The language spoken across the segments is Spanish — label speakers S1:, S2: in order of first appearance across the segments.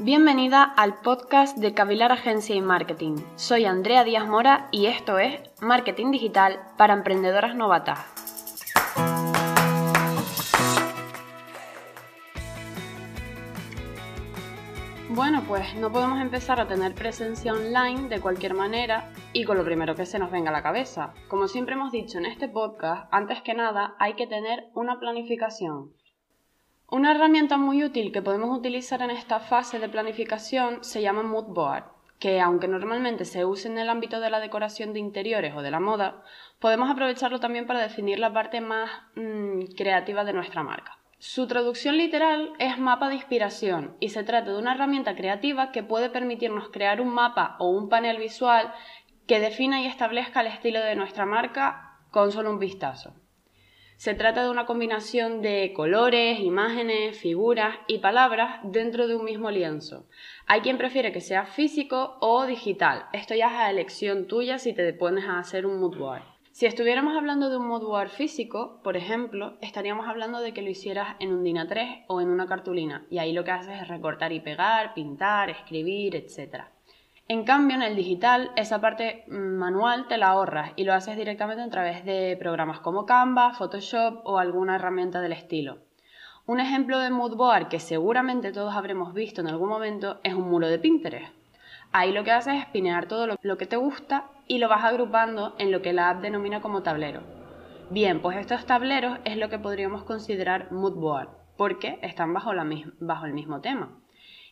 S1: Bienvenida al podcast de Cavilar Agencia y Marketing. Soy Andrea Díaz Mora y esto es Marketing Digital para Emprendedoras Novatas. Bueno, pues no podemos empezar a tener presencia online de cualquier manera y con lo primero que se nos venga a la cabeza. Como siempre hemos dicho en este podcast, antes que nada hay que tener una planificación. Una herramienta muy útil que podemos utilizar en esta fase de planificación se llama Mood Board, que aunque normalmente se use en el ámbito de la decoración de interiores o de la moda, podemos aprovecharlo también para definir la parte más mm, creativa de nuestra marca. Su traducción literal es mapa de inspiración y se trata de una herramienta creativa que puede permitirnos crear un mapa o un panel visual que defina y establezca el estilo de nuestra marca con solo un vistazo. Se trata de una combinación de colores, imágenes, figuras y palabras dentro de un mismo lienzo. Hay quien prefiere que sea físico o digital. Esto ya es a elección tuya si te pones a hacer un mood. Si estuviéramos hablando de un mood físico, por ejemplo, estaríamos hablando de que lo hicieras en un DIN A3 o en una cartulina, y ahí lo que haces es recortar y pegar, pintar, escribir, etc. En cambio, en el digital, esa parte manual te la ahorras y lo haces directamente a través de programas como Canva, Photoshop o alguna herramienta del estilo. Un ejemplo de mood board que seguramente todos habremos visto en algún momento es un muro de Pinterest. Ahí lo que haces es pinear todo lo, que te gusta y lo vas agrupando en lo que la app denomina como tablero. Bien, pues estos tableros es lo que podríamos considerar mood board, porque están bajo, bajo el mismo tema.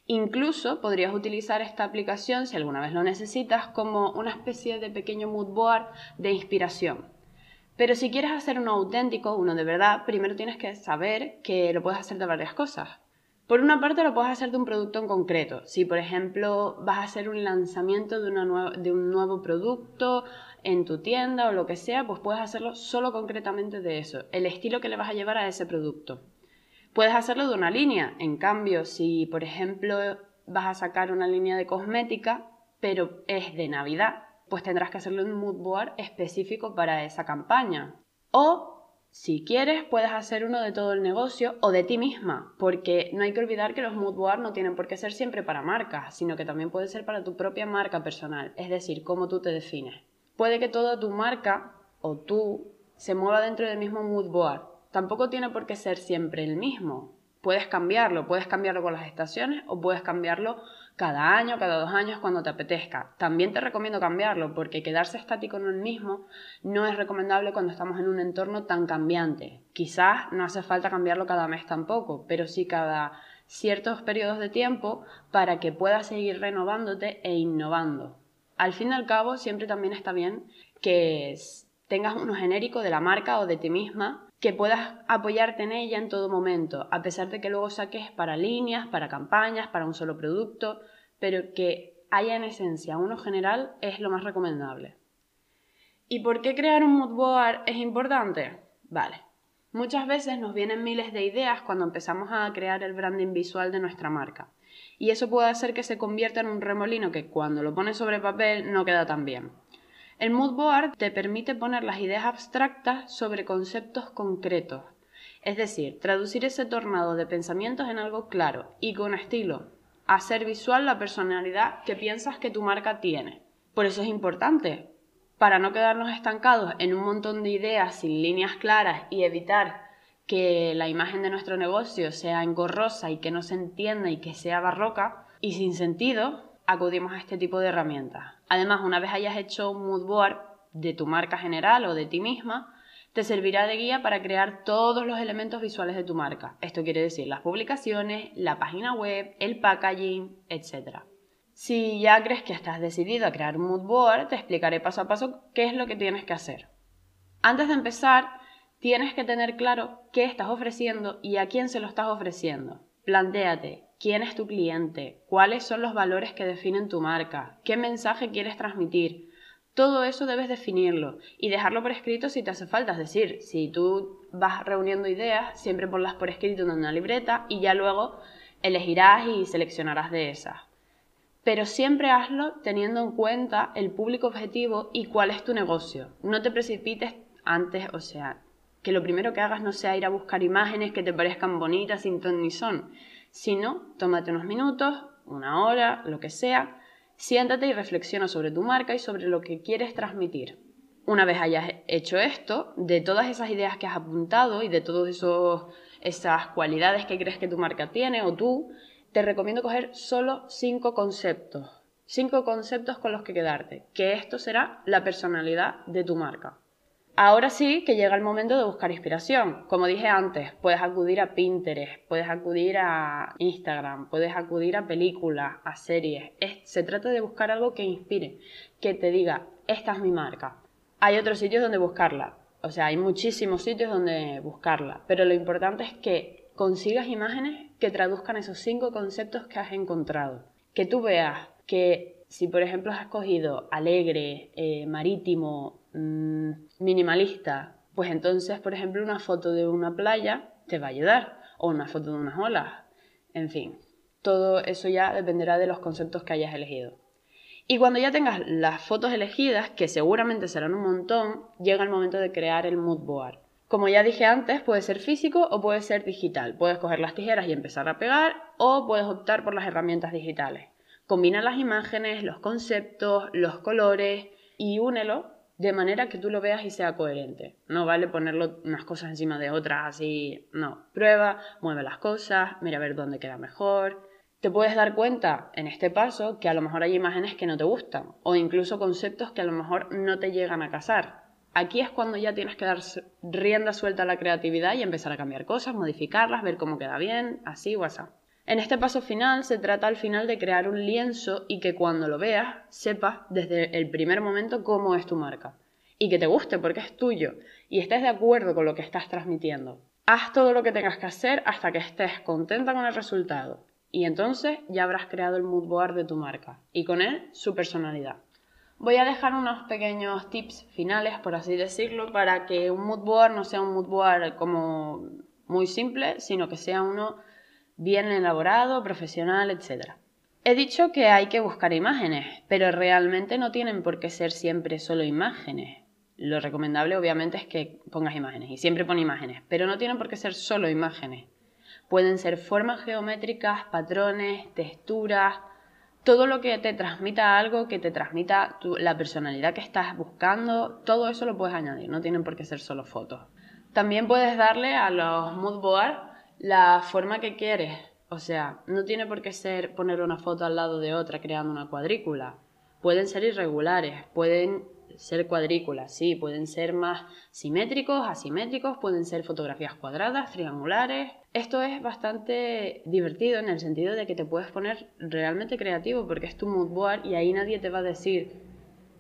S1: Incluso podrías utilizar esta aplicación, si alguna vez lo necesitas, como una especie de pequeño mood board de inspiración. Pero si quieres hacer uno auténtico, uno de verdad, primero tienes que saber que lo puedes hacer de varias cosas. Por una parte lo puedes hacer de un producto en concreto. Si por ejemplo vas a hacer un lanzamiento de, de un nuevo producto en tu tienda o lo que sea, pues puedes hacerlo solo concretamente de eso, el estilo que le vas a llevar a ese producto. Puedes hacerlo de una línea. En cambio, si por ejemplo vas a sacar una línea de cosmética, pero es de Navidad, pues tendrás que hacerlo en un mood board específico para esa campaña. O, si quieres, puedes hacer uno de todo el negocio o de ti misma, porque no hay que olvidar que los mood boards no tienen por qué ser siempre para marcas, sino que también puede ser para tu propia marca personal, es decir, cómo tú te defines. Puede que toda tu marca o tú se mueva dentro del mismo mood board, tampoco tiene por qué ser siempre el mismo. Puedes cambiarlo, puedes cambiarlo con las estaciones o puedes cambiarlo cada año, cada dos años, cuando te apetezca. También te recomiendo cambiarlo porque quedarse estático en el mismo no es recomendable cuando estamos en un entorno tan cambiante. Quizás no hace falta cambiarlo cada mes tampoco, pero sí cada ciertos periodos de tiempo para que puedas seguir renovándote e innovando. Al fin y al cabo, siempre también está bien que tengas uno genérico de la marca o de ti misma que puedas apoyarte en ella en todo momento, a pesar de que luego saques para líneas, para campañas, para un solo producto, pero que haya en esencia uno general es lo más recomendable. ¿Y por qué crear un mood board es importante? Vale. Muchas veces nos vienen miles de ideas cuando empezamos a crear el branding visual de nuestra marca. Y eso puede hacer que se convierta en un remolino que cuando lo pones sobre papel no queda tan bien. El mood board te permite poner las ideas abstractas sobre conceptos concretos, es decir, traducir ese tornado de pensamientos en algo claro y con estilo, hacer visual la personalidad que piensas que tu marca tiene. Por eso es importante, para no quedarnos estancados en un montón de ideas sin líneas claras y evitar que la imagen de nuestro negocio sea engorrosa y que no se entienda y que sea barroca y sin sentido, acudimos a este tipo de herramientas. Además, una vez hayas hecho un mood board de tu marca general o de ti misma, te servirá de guía para crear todos los elementos visuales de tu marca. Esto quiere decir las publicaciones, la página web, el packaging, etc. Si ya crees que estás decidido a crear un mood board, te explicaré paso a paso qué es lo que tienes que hacer. Antes de empezar, tienes que tener claro qué estás ofreciendo y a quién se lo estás ofreciendo. Plantéate quién es tu cliente, cuáles son los valores que definen tu marca, qué mensaje quieres transmitir. Todo eso debes definirlo y dejarlo por escrito si te hace falta. Es decir, si tú vas reuniendo ideas, siempre ponlas por escrito en una libreta y ya luego elegirás y seleccionarás de esas. Pero siempre hazlo teniendo en cuenta el público objetivo y cuál es tu negocio. No te precipites antes, o sea, que lo primero que hagas no sea ir a buscar imágenes que te parezcan bonitas sin ton ni son, sino tómate unos minutos, una hora, lo que sea, siéntate y reflexiona sobre tu marca y sobre lo que quieres transmitir. Una vez hayas hecho esto, de todas esas ideas que has apuntado y de todas esas cualidades que crees que tu marca tiene o tú, te recomiendo coger solo cinco conceptos. Cinco conceptos con los que quedarte, que esto será la personalidad de tu marca. Ahora sí que llega el momento de buscar inspiración. Como dije antes, puedes acudir a Pinterest, puedes acudir a Instagram, puedes acudir a películas, a series. se trata de buscar algo que inspire, que te diga, esta es mi marca. Hay otros sitios donde buscarla, o sea, hay muchísimos sitios donde buscarla, pero lo importante es que consigas imágenes que traduzcan esos cinco conceptos que has encontrado. Que tú veas que si por ejemplo has escogido alegre, eh, marítimo, Mm, minimalista, pues entonces, por ejemplo, una foto de una playa te va a ayudar, o una foto de unas olas, en fin, todo eso ya dependerá de los conceptos que hayas elegido. Y cuando ya tengas las fotos elegidas, que seguramente serán un montón, llega el momento de crear el mood board. Como ya dije antes, puede ser físico o puede ser digital. Puedes coger las tijeras y empezar a pegar o puedes optar por las herramientas digitales. Combina las imágenes, los conceptos, los colores y únelo de manera que tú lo veas y sea coherente. No vale ponerlo unas cosas encima de otras así, no. Prueba, mueve las cosas, mira a ver dónde queda mejor. Te puedes dar cuenta en este paso que a lo mejor hay imágenes que no te gustan o incluso conceptos que a lo mejor no te llegan a casar. Aquí es cuando ya tienes que dar rienda suelta a la creatividad y empezar a cambiar cosas, modificarlas, ver cómo queda bien, así o así. En este paso final se trata al final de crear un lienzo y que cuando lo veas sepas desde el primer momento cómo es tu marca y que te guste porque es tuyo y estés de acuerdo con lo que estás transmitiendo. Haz todo lo que tengas que hacer hasta que estés contenta con el resultado y entonces ya habrás creado el mood board de tu marca y con él su personalidad. Voy a dejar unos pequeños tips finales, por así decirlo, para que un mood board no sea un mood board como muy simple, sino que sea uno bien elaborado, profesional, etc. He dicho que hay que buscar imágenes, pero realmente no tienen por qué ser siempre solo imágenes. Lo recomendable obviamente es que pongas imágenes y siempre pon imágenes, pero no tienen por qué ser solo imágenes. Pueden ser formas geométricas, patrones, texturas, todo lo que te transmita algo, que te transmita la personalidad que estás buscando, todo eso lo puedes añadir, no tienen por qué ser solo fotos. También puedes darle a los mood boards la forma que quieres. O sea, no tiene por qué ser poner una foto al lado de otra creando una cuadrícula. Pueden ser irregulares, pueden ser cuadrículas, sí, pueden ser más simétricos, asimétricos, pueden ser fotografías cuadradas, triangulares. Esto es bastante divertido en el sentido de que te puedes poner realmente creativo porque es tu mood board y ahí nadie te va a decir,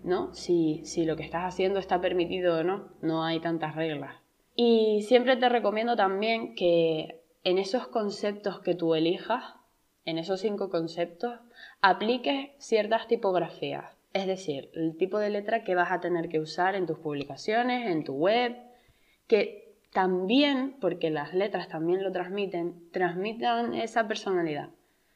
S1: ¿no? Si, si lo que estás haciendo está permitido o no, no hay tantas reglas. Y siempre te recomiendo también que en esos conceptos que tú elijas, en esos cinco conceptos, apliques ciertas tipografías. Es decir, el tipo de letra que vas a tener que usar en tus publicaciones, en tu web, que también, porque las letras también lo transmiten, transmitan esa personalidad.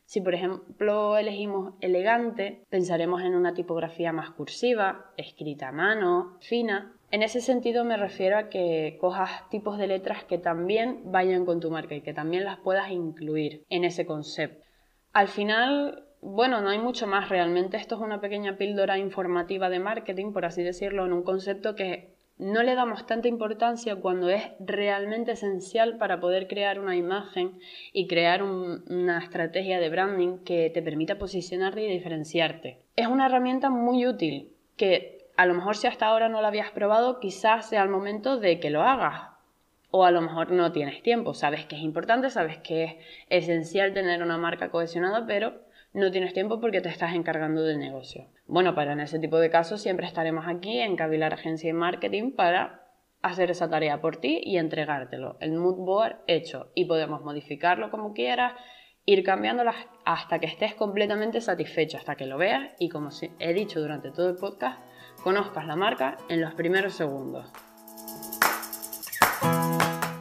S1: Si por ejemplo elegimos elegante, pensaremos en una tipografía más cursiva, escrita a mano, fina, en ese sentido me refiero a que cojas tipos de letras que también vayan con tu marca y que también las puedas incluir en ese concepto. Al final, bueno, no hay mucho más realmente. Esto es una pequeña píldora informativa de marketing, por así decirlo, en un concepto que no le damos tanta importancia cuando es realmente esencial para poder crear una imagen y crear una estrategia de branding que te permita posicionarte y diferenciarte. Es una herramienta muy útil que a lo mejor si hasta ahora no lo habías probado, quizás sea el momento de que lo hagas. O a lo mejor no tienes tiempo, sabes que es importante, sabes que es esencial tener una marca cohesionada, pero no tienes tiempo porque te estás encargando del negocio. Bueno, para en ese tipo de casos siempre estaremos aquí en Cavilar Agencia y Marketing para hacer esa tarea por ti y entregártelo. El mood board hecho y podemos modificarlo como quieras, ir cambiándolas hasta que estés completamente satisfecho, hasta que lo veas y como he dicho durante todo el podcast, conozcas la marca en los primeros segundos.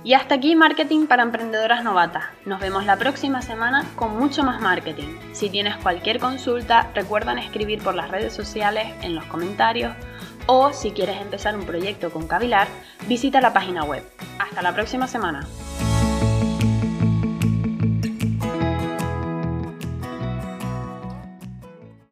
S1: Y hasta aquí Marketing para Emprendedoras Novatas. Nos vemos la próxima semana con mucho más marketing. Si tienes cualquier consulta, recuerda escribir por las redes sociales, en los comentarios o si quieres empezar un proyecto con Cavilar, visita la página web. Hasta la próxima semana.